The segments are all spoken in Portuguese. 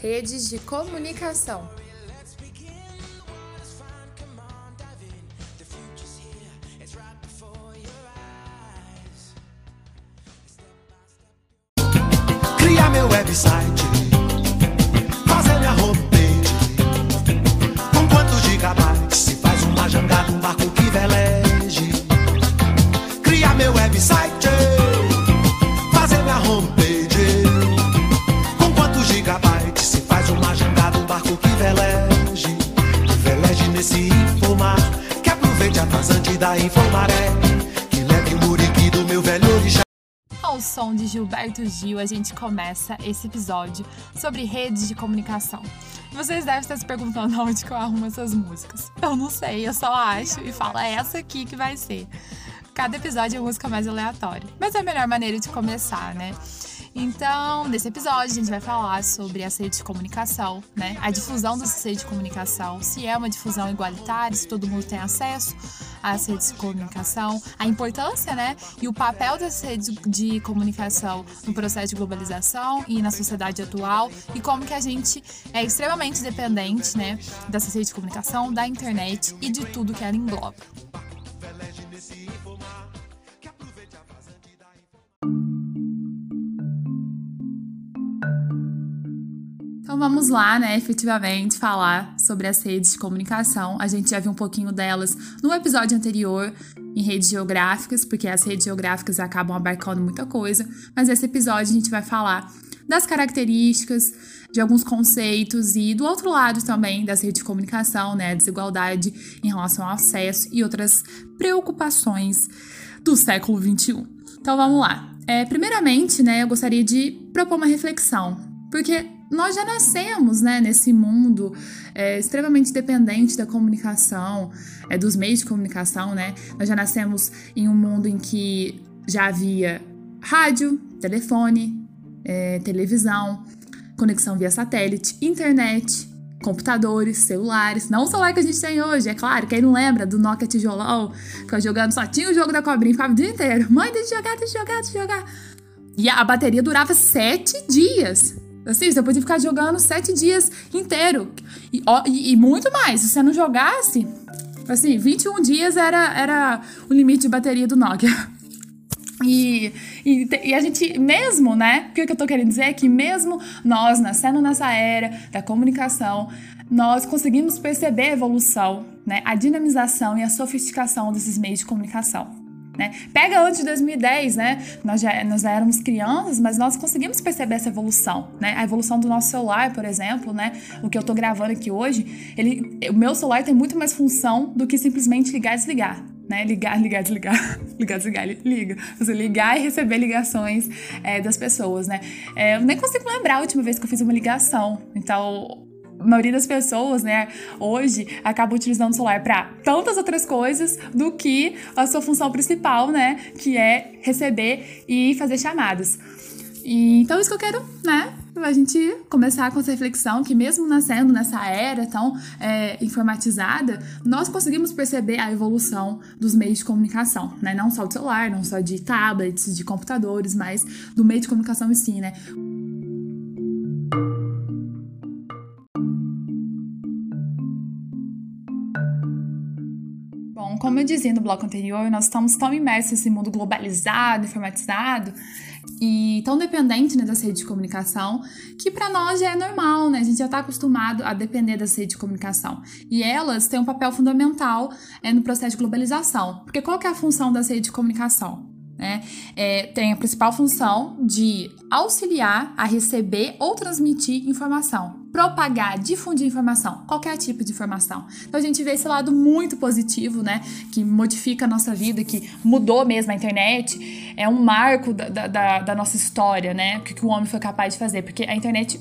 redes de comunicação. Criar meu website, infomaré. Que leve o muriqui do meu velho orixá. Ao som de Gilberto Gil, a gente começa esse episódio sobre redes de comunicação. Vocês devem estar se perguntando onde que eu arrumo essas músicas. Eu não sei, eu só acho e falo, é essa aqui que vai ser. Cada episódio é uma música mais aleatória. Mas é a melhor maneira de começar, né? Então, nesse episódio, a gente vai falar sobre as redes de comunicação, né? A difusão das redes de comunicação, se é uma difusão igualitária, se todo mundo tem acesso às redes de comunicação, a importância, né? E o papel das redes de comunicação no processo de globalização e na sociedade atual, e como que a gente é extremamente dependente, né? Dessas redes de comunicação, da internet e de tudo que ela engloba. Vamos lá, né, efetivamente falar sobre as redes de comunicação. A gente já viu um pouquinho delas no episódio anterior em redes geográficas, porque as redes geográficas acabam abarcando muita coisa, mas nesse episódio a gente vai falar das características, de alguns conceitos e do outro lado também das redes de comunicação, né, a desigualdade em relação ao acesso e outras preocupações do século XXI. Então vamos lá. É, primeiramente, né, eu gostaria de propor uma reflexão, porque nós já nascemos né, nesse mundo é, extremamente dependente da comunicação, é, dos meios de comunicação, né? Nós já nascemos em um mundo em que já havia rádio, telefone, é, televisão, conexão via satélite, internet, computadores, celulares, não o celular que a gente tem hoje, é claro, quem não lembra do Nokia tijolão, que eu jogando só tinha o jogo da cobrinha, ficava o dia inteiro, mãe, deixa eu jogar, deixa eu jogar, deixa eu jogar. E a bateria durava sete dias. Assim, você podia ficar jogando sete dias inteiro. E, ó, e, e, muito mais. Se você não jogasse, assim, 21 dias era, era o limite de bateria do Nokia. E, e, e, a gente, mesmo, né? O que eu tô querendo dizer é que, mesmo nós nascendo nessa era da comunicação, nós conseguimos perceber a evolução, né? A dinamização e a sofisticação desses meios de comunicação. Né? Pega antes de 2010, né? Nós já, nós já éramos crianças, mas nós conseguimos perceber essa evolução, né? A evolução do nosso celular, por exemplo, né? O que eu tô gravando aqui hoje, ele, o meu celular tem muito mais função do que simplesmente ligar e desligar. Né? Ligar, ligar, desligar. ligar, desligar, liga. Você ligar e receber ligações é, das pessoas, né? É, eu nem consigo lembrar a última vez que eu fiz uma ligação. Então, a maioria das pessoas, né, hoje acaba utilizando o celular para tantas outras coisas do que a sua função principal, né, que é receber e fazer chamadas. E então isso que eu quero, né, a gente começar com essa reflexão que mesmo nascendo nessa era tão é, informatizada, nós conseguimos perceber a evolução dos meios de comunicação, né, não só do celular, não só de tablets, de computadores, mas do meio de comunicação em si, né. Como eu dizia no bloco anterior, nós estamos tão imersos nesse mundo globalizado, informatizado e tão dependente né, das redes de comunicação que para nós já é normal, né? A gente já está acostumado a depender das redes de comunicação e elas têm um papel fundamental é, no processo de globalização. Porque qual que é a função das redes de comunicação? Né? É, tem a principal função de auxiliar a receber ou transmitir informação, propagar, difundir informação, qualquer tipo de informação. Então a gente vê esse lado muito positivo, né? Que modifica a nossa vida, que mudou mesmo a internet, é um marco da, da, da nossa história, né? O que o homem foi capaz de fazer, porque a internet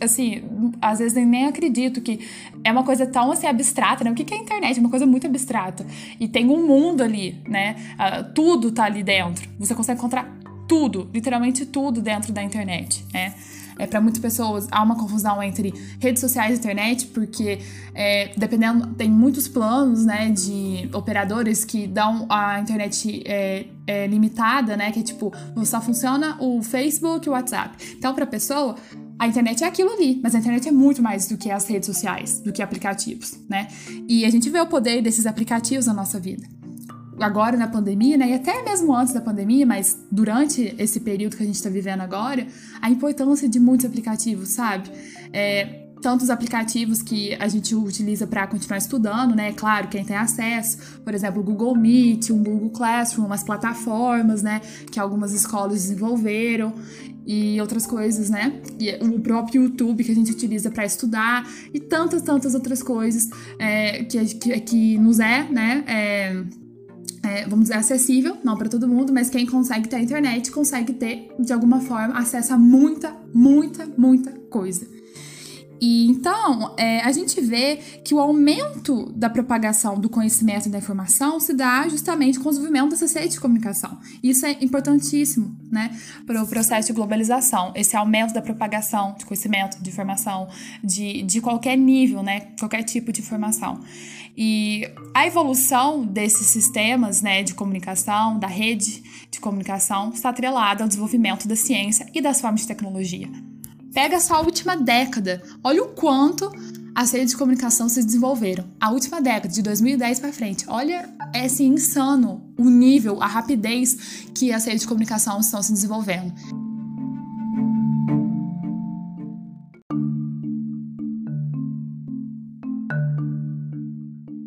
assim, às vezes eu nem acredito que é uma coisa tão assim abstrata, né? O que é a internet? É uma coisa muito abstrata. E tem um mundo ali, né? Uh, tudo tá ali dentro. Você consegue encontrar tudo, literalmente tudo dentro da internet, né? É, para muitas pessoas há uma confusão entre redes sociais e internet, porque é, dependendo, tem muitos planos né, de operadores que dão a internet é, é, limitada, né? Que é tipo, só funciona o Facebook e o WhatsApp. Então, para a pessoa, a internet é aquilo ali, mas a internet é muito mais do que as redes sociais, do que aplicativos, né? E a gente vê o poder desses aplicativos na nossa vida. Agora na pandemia, né? E até mesmo antes da pandemia, mas durante esse período que a gente está vivendo agora, a importância de muitos aplicativos, sabe? É, tantos aplicativos que a gente utiliza para continuar estudando, né? Claro, quem tem acesso, por exemplo, o Google Meet, o Google Classroom, as plataformas, né? Que algumas escolas desenvolveram e outras coisas, né? E o próprio YouTube que a gente utiliza para estudar e tantas, tantas outras coisas é, que, que, que, nos é, né? É, é, vamos dizer, acessível, não para todo mundo, mas quem consegue ter a internet consegue ter, de alguma forma, acesso a muita, muita, muita coisa. E então, é, a gente vê que o aumento da propagação do conhecimento e da informação se dá justamente com o desenvolvimento dessa rede de comunicação. Isso é importantíssimo, né, para o processo de globalização, esse aumento da propagação de conhecimento, de informação, de, de qualquer nível, né, qualquer tipo de informação. E a evolução desses sistemas né, de comunicação, da rede de comunicação, está atrelada ao desenvolvimento da ciência e das formas de tecnologia. Pega só a última década, olha o quanto as redes de comunicação se desenvolveram. A última década, de 2010 para frente, olha é assim, insano o nível, a rapidez que as redes de comunicação estão se desenvolvendo.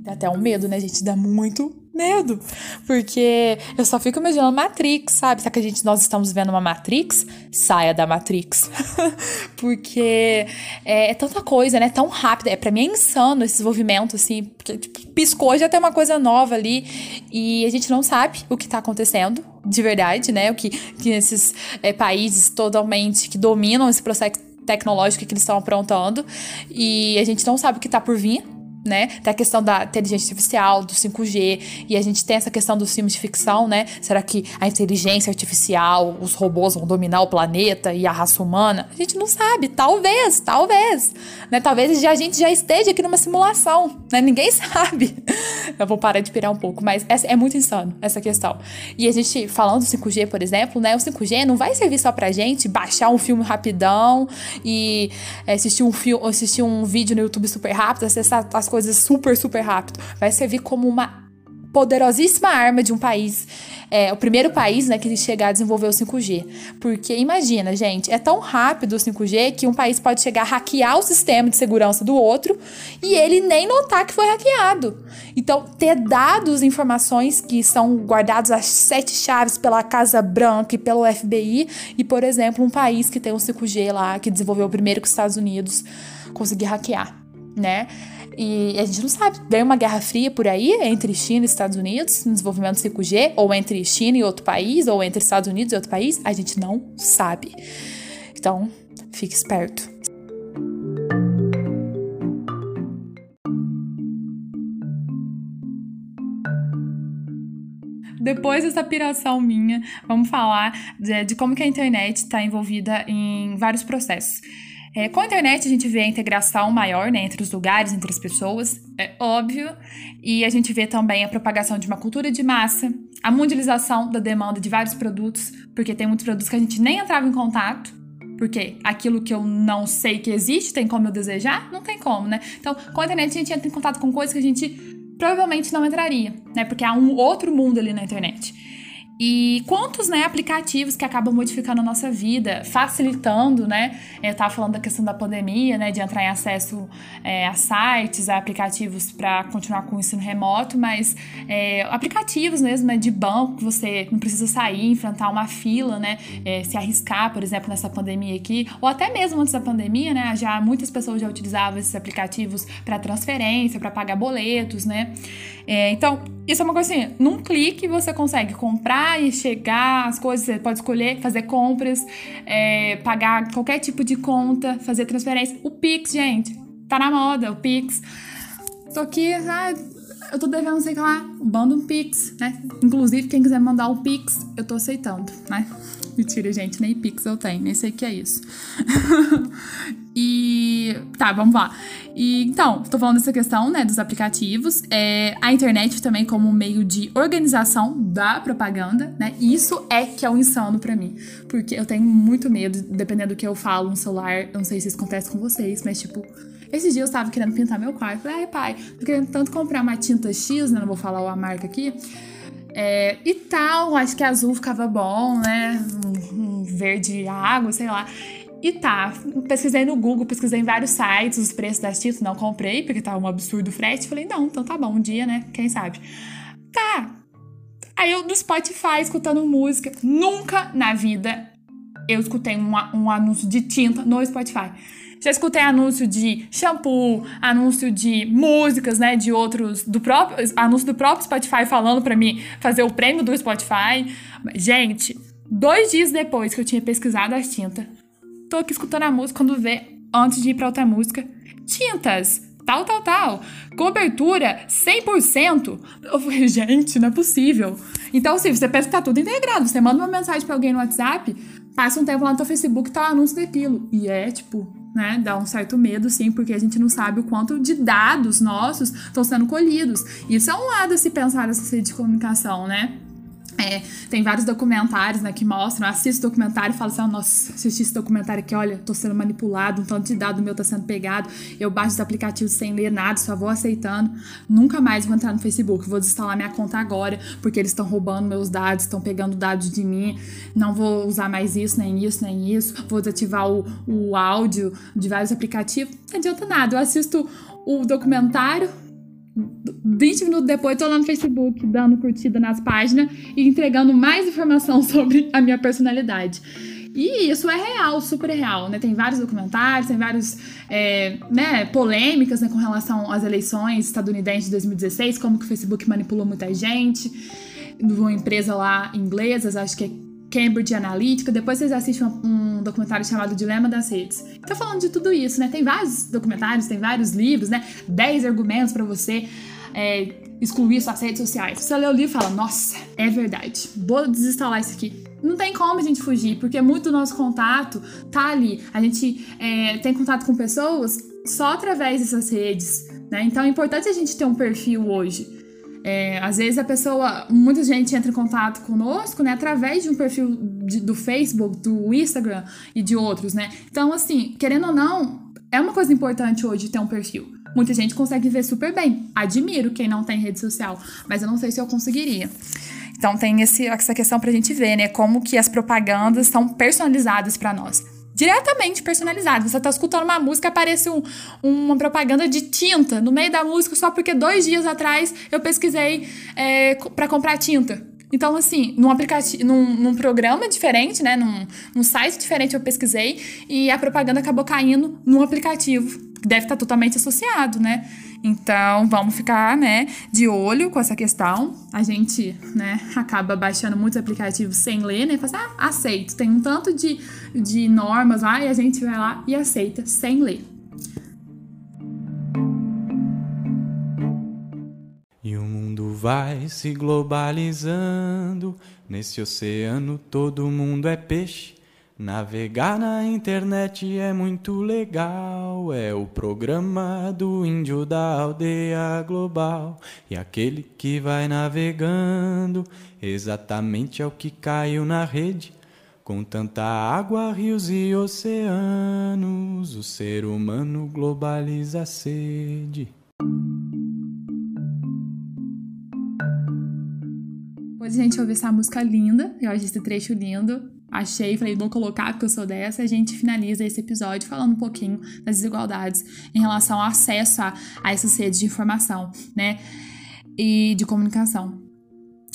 Dá até um medo, né, gente? Dá muito medo. Porque eu só fico imaginando Matrix, sabe? Será que a gente, nós estamos vendo uma Matrix? Saia da Matrix. porque é, é, tanta coisa, né? Tão rápida. É, pra mim é insano esse desenvolvimento, assim. Porque, tipo, piscou, já tem uma coisa nova ali. E a gente não sabe o que tá acontecendo. De verdade, né? O que, que esses é, países totalmente que dominam esse processo tecnológico que eles estão aprontando. E a gente não sabe o que tá por vir né? Tem a questão da inteligência artificial, do 5G, e a gente tem essa questão dos filmes de ficção, né? Será que a inteligência artificial, os robôs vão dominar o planeta e a raça humana? A gente não sabe, talvez, talvez, né? Talvez a gente já esteja aqui numa simulação, né? Ninguém sabe. Eu vou parar de pirar um pouco, mas é muito insano essa questão. E a gente, falando do 5G, por exemplo, né? O 5G não vai servir só pra gente baixar um filme rapidão e assistir um filme, assistir um vídeo no YouTube super rápido, acessar as coisas coisas super, super rápido. Vai servir como uma poderosíssima arma de um país, é, o primeiro país né, que chegar a desenvolver o 5G. Porque imagina, gente, é tão rápido o 5G que um país pode chegar a hackear o sistema de segurança do outro e ele nem notar que foi hackeado. Então, ter dados, informações que são guardados as sete chaves pela Casa Branca e pelo FBI, e, por exemplo, um país que tem o 5G lá, que desenvolveu primeiro que os Estados Unidos, conseguir hackear, né? E a gente não sabe. Vem uma guerra fria por aí entre China e Estados Unidos no desenvolvimento do 5G, ou entre China e outro país, ou entre Estados Unidos e outro país. A gente não sabe. Então, fique esperto. Depois dessa piração minha, vamos falar de, de como que a internet está envolvida em vários processos. É, com a internet, a gente vê a integração maior né, entre os lugares, entre as pessoas, é óbvio, e a gente vê também a propagação de uma cultura de massa, a mundialização da demanda de vários produtos, porque tem muitos produtos que a gente nem entrava em contato, porque aquilo que eu não sei que existe, tem como eu desejar? Não tem como, né? Então, com a internet, a gente entra em contato com coisas que a gente provavelmente não entraria, né? Porque há um outro mundo ali na internet. E quantos né, aplicativos que acabam modificando a nossa vida, facilitando, né? Eu estava falando da questão da pandemia, né? De entrar em acesso é, a sites, a aplicativos para continuar com o ensino remoto, mas é, aplicativos mesmo né, de banco, que você não precisa sair, enfrentar uma fila, né? É, se arriscar, por exemplo, nessa pandemia aqui, ou até mesmo antes da pandemia, né? Já muitas pessoas já utilizavam esses aplicativos para transferência, para pagar boletos, né? É, então, isso é uma coisa assim, num clique você consegue comprar e chegar as coisas, você pode escolher fazer compras, é, pagar qualquer tipo de conta, fazer transferência. O Pix, gente, tá na moda, o Pix. Tô aqui, ah, eu tô devendo, sei lá, manda um Pix, né? Inclusive, quem quiser mandar um Pix, eu tô aceitando, né? Mentira, gente, nem Pix eu tenho, nem sei o que é isso. e tá, vamos lá. E então, tô falando dessa questão, né, dos aplicativos, é, a internet também como meio de organização da propaganda, né? Isso é que é o insano para mim, porque eu tenho muito medo, dependendo do que eu falo no celular, eu não sei se isso acontece com vocês, mas tipo, esses dias eu tava querendo pintar meu quarto. Falei, ai, pai, tô querendo tanto comprar uma tinta X, né? Não vou falar a marca aqui. É, e tal, acho que azul ficava bom, né? Um, um verde água, sei lá. E tá, pesquisei no Google, pesquisei em vários sites os preços das tintas, não comprei, porque tava um absurdo o frete. Falei, não, então tá bom, um dia, né? Quem sabe? Tá. Aí eu no Spotify escutando música. Nunca na vida eu escutei um, um anúncio de tinta no Spotify. Já escutei anúncio de shampoo, anúncio de músicas, né, de outros do próprio anúncio do próprio Spotify falando para mim fazer o prêmio do Spotify. Gente, dois dias depois que eu tinha pesquisado as tintas, tô aqui escutando a música quando vê antes de ir para outra música, tintas tal, tal, tal. Cobertura 100%. Eu falei, gente, não é possível. Então, assim, você pensa que tá tudo integrado. Você manda uma mensagem para alguém no WhatsApp, passa um tempo lá no teu Facebook, tá o anúncio daquilo. E é, tipo, né, dá um certo medo, sim, porque a gente não sabe o quanto de dados nossos estão sendo colhidos. Isso é um lado a se pensar nessa rede de comunicação, né? É, tem vários documentários né, que mostram, assisto documentário e falo assim, oh, nossa, assisti esse documentário aqui, olha, tô sendo manipulado, um tanto de dado meu tá sendo pegado, eu baixo os aplicativos sem ler nada, só vou aceitando, nunca mais vou entrar no Facebook, vou desinstalar minha conta agora, porque eles estão roubando meus dados, estão pegando dados de mim, não vou usar mais isso, nem isso, nem isso, vou desativar o, o áudio de vários aplicativos, não adianta nada, eu assisto o documentário, 20 minutos depois, tô lá no Facebook dando curtida nas páginas e entregando mais informação sobre a minha personalidade. E isso é real, super real, né? Tem vários documentários, tem vários, é, né, polêmicas né, com relação às eleições estadunidenses de 2016, como que o Facebook manipulou muita gente, uma empresa lá inglesa, acho que é Cambridge Analytica. Depois vocês assistem um, um documentário chamado Dilema das Redes. Tá falando de tudo isso, né? Tem vários documentários, tem vários livros, né? 10 argumentos para você é, excluir suas redes sociais. Você lê o livro e fala, nossa, é verdade, vou desinstalar isso aqui. Não tem como a gente fugir, porque muito do nosso contato tá ali. A gente é, tem contato com pessoas só através dessas redes, né? Então é importante a gente ter um perfil hoje. É, às vezes a pessoa, muita gente entra em contato conosco, né, através de um perfil de, do Facebook, do Instagram e de outros, né? Então, assim, querendo ou não, é uma coisa importante hoje ter um perfil. Muita gente consegue ver super bem. Admiro quem não tem rede social, mas eu não sei se eu conseguiria. Então tem esse, essa questão pra gente ver, né, como que as propagandas são personalizadas para nós diretamente personalizado. Você tá escutando uma música, aparece um, uma propaganda de tinta no meio da música só porque dois dias atrás eu pesquisei é, para comprar tinta. Então, assim, num aplicativo, num, num, programa diferente, né? Num, num site diferente eu pesquisei e a propaganda acabou caindo num aplicativo deve estar totalmente associado, né? Então, vamos ficar, né, de olho com essa questão. A gente, né, acaba baixando muitos aplicativos sem ler, né? Fala assim, ah, aceito. Tem um tanto de, de normas lá e a gente vai lá e aceita sem ler. E o mundo vai se globalizando. Nesse oceano todo mundo é peixe. Navegar na internet é muito legal, é o programa do índio da aldeia global. E aquele que vai navegando exatamente é o que caiu na rede. Com tanta água, rios e oceanos, o ser humano globaliza a sede. Depois a gente ouve essa música linda, eu acho esse trecho lindo achei, falei, vou colocar porque eu sou dessa, a gente finaliza esse episódio falando um pouquinho das desigualdades em relação ao acesso a, a essas redes de informação, né? E de comunicação.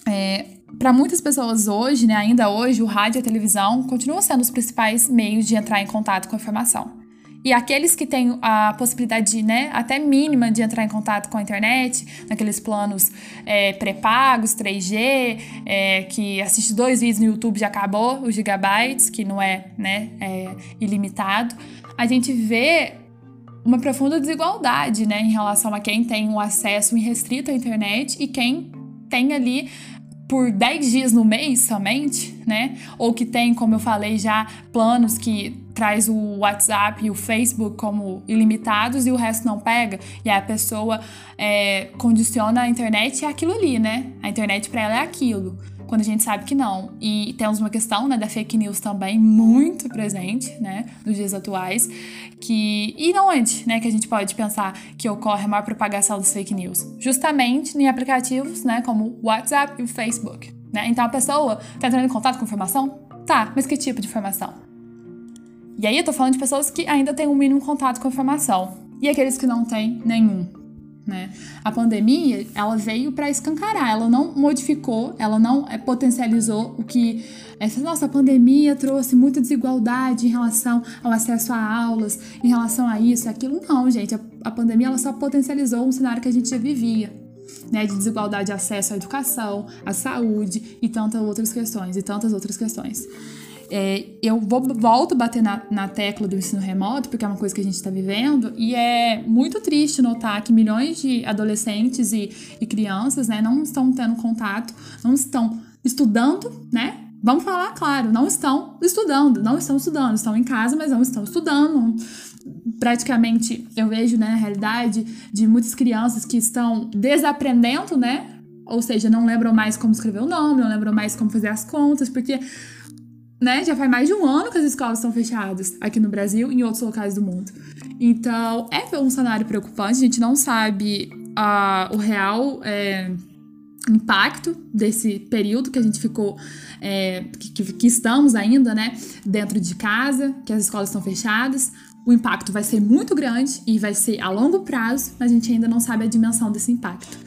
É, para muitas pessoas hoje, né, ainda hoje, o rádio e a televisão continuam sendo os principais meios de entrar em contato com a informação. E aqueles que têm a possibilidade, né, até mínima de entrar em contato com a internet, naqueles planos é, pré-pagos, 3G, é, que assiste dois vídeos no YouTube já acabou, os gigabytes, que não é, né, é ilimitado, a gente vê uma profunda desigualdade, né, em relação a quem tem um acesso irrestrito à internet e quem tem ali por 10 dias no mês somente, né? Ou que tem, como eu falei já, planos que traz o WhatsApp e o Facebook como ilimitados e o resto não pega. E a pessoa é, condiciona a internet é aquilo ali, né? A internet para ela é aquilo quando a gente sabe que não. E temos uma questão né, da fake news também muito presente né, nos dias atuais, que e onde né, que a gente pode pensar que ocorre a maior propagação das fake news? Justamente em aplicativos né, como o WhatsApp e o Facebook. Né? Então a pessoa está entrando em contato com informação? Tá, mas que tipo de informação? E aí eu tô falando de pessoas que ainda têm um mínimo contato com a informação. E aqueles que não têm nenhum. Né? A pandemia, ela veio para escancarar, ela não modificou, ela não é, potencializou o que essa nossa pandemia trouxe muita desigualdade em relação ao acesso a aulas, em relação a isso, aquilo não, gente. A, a pandemia ela só potencializou um cenário que a gente já vivia. Né, de desigualdade de acesso à educação, à saúde e tantas outras questões, e tantas outras questões. É, eu vou, volto a bater na, na tecla do ensino remoto, porque é uma coisa que a gente está vivendo, e é muito triste notar que milhões de adolescentes e, e crianças né, não estão tendo contato, não estão estudando, né? Vamos falar claro, não estão estudando, não estão estudando, estão em casa, mas não estão estudando. Praticamente, eu vejo, né, na realidade, de muitas crianças que estão desaprendendo, né? Ou seja, não lembram mais como escrever o nome, não lembram mais como fazer as contas, porque né? Já faz mais de um ano que as escolas estão fechadas aqui no Brasil e em outros locais do mundo. Então, é um cenário preocupante. A gente não sabe uh, o real é, impacto desse período que a gente ficou, é, que, que, estamos ainda, né? Dentro de casa, que as escolas estão fechadas. O impacto vai ser muito grande e vai ser a longo prazo, mas a gente ainda não sabe a dimensão desse impacto.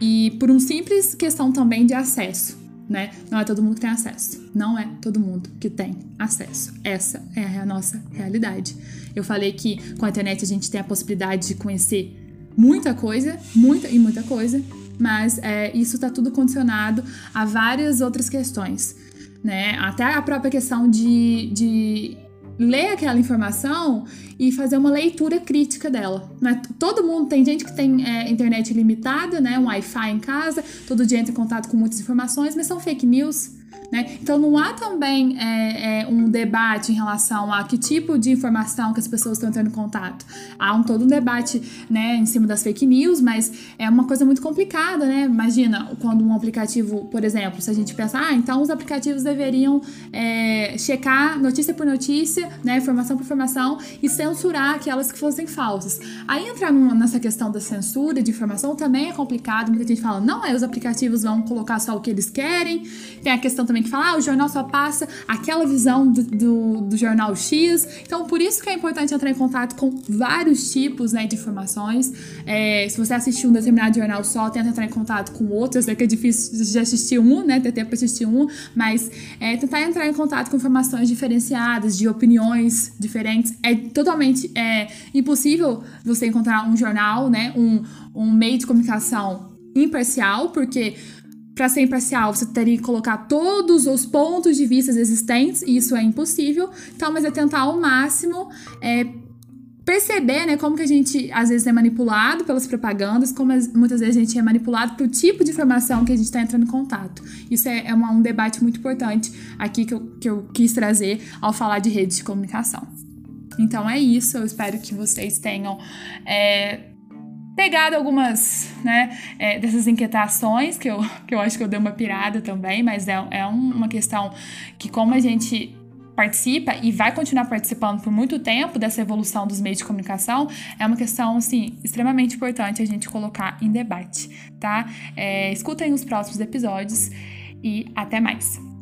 E por uma simples questão também de acesso né? Não é todo mundo que tem acesso. Não é todo mundo que tem acesso. Essa é a nossa realidade. Eu falei que com a internet a gente tem a possibilidade de conhecer muita coisa, muita e muita coisa, mas é, isso está tudo condicionado a várias outras questões, né? Até a própria questão de, de ler aquela informação e fazer uma leitura crítica dela. Né? Todo mundo, tem gente que tem é, internet limitada, né? um Wi-Fi em casa, todo dia entra em contato com muitas informações, mas são fake news. Né? Então não há também é, é, um debate em relação a que tipo de informação que as pessoas estão em contato. Há um todo um debate né, em cima das fake news, mas é uma coisa muito complicada, né? Imagina quando um aplicativo, por exemplo, se a gente pensar, ah, então os aplicativos deveriam é, checar notícia por notícia, né, informação por informação e censurar aquelas que fossem falsas. Aí entrar nessa questão da censura de informação também é complicado. Muita gente fala, não, é os aplicativos vão colocar só o que eles querem. Tem a questão também que fala, ah, o jornal só passa aquela visão do, do, do, jornal X. Então, por isso que é importante entrar em contato com vários tipos né, de informações. É, se você assistir um determinado jornal só, tenta entrar em contato com outros. É que é difícil de assistir um, né? Ter tempo para assistir um, mas é, tentar entrar em contato com informações diferenciadas, de opiniões diferentes. É totalmente é, impossível você encontrar um jornal, né? Um, um meio de comunicação imparcial, porque para ser imparcial, você teria que colocar todos os pontos de vista existentes, e isso é impossível. Então, mas é tentar ao máximo é, perceber, né, como que a gente às vezes é manipulado pelas propagandas, como muitas vezes a gente é manipulado pelo tipo de informação que a gente está entrando em contato. Isso é, é uma, um debate muito importante aqui que eu, que eu quis trazer ao falar de redes de comunicação. Então é isso, eu espero que vocês tenham é, pegado algumas né, é, dessas inquietações, que eu, que eu acho que eu dei uma pirada também, mas é, é uma questão que, como a gente participa e vai continuar participando por muito tempo dessa evolução dos meios de comunicação, é uma questão, assim, extremamente importante a gente colocar em debate, tá? É, escutem os próximos episódios e até mais!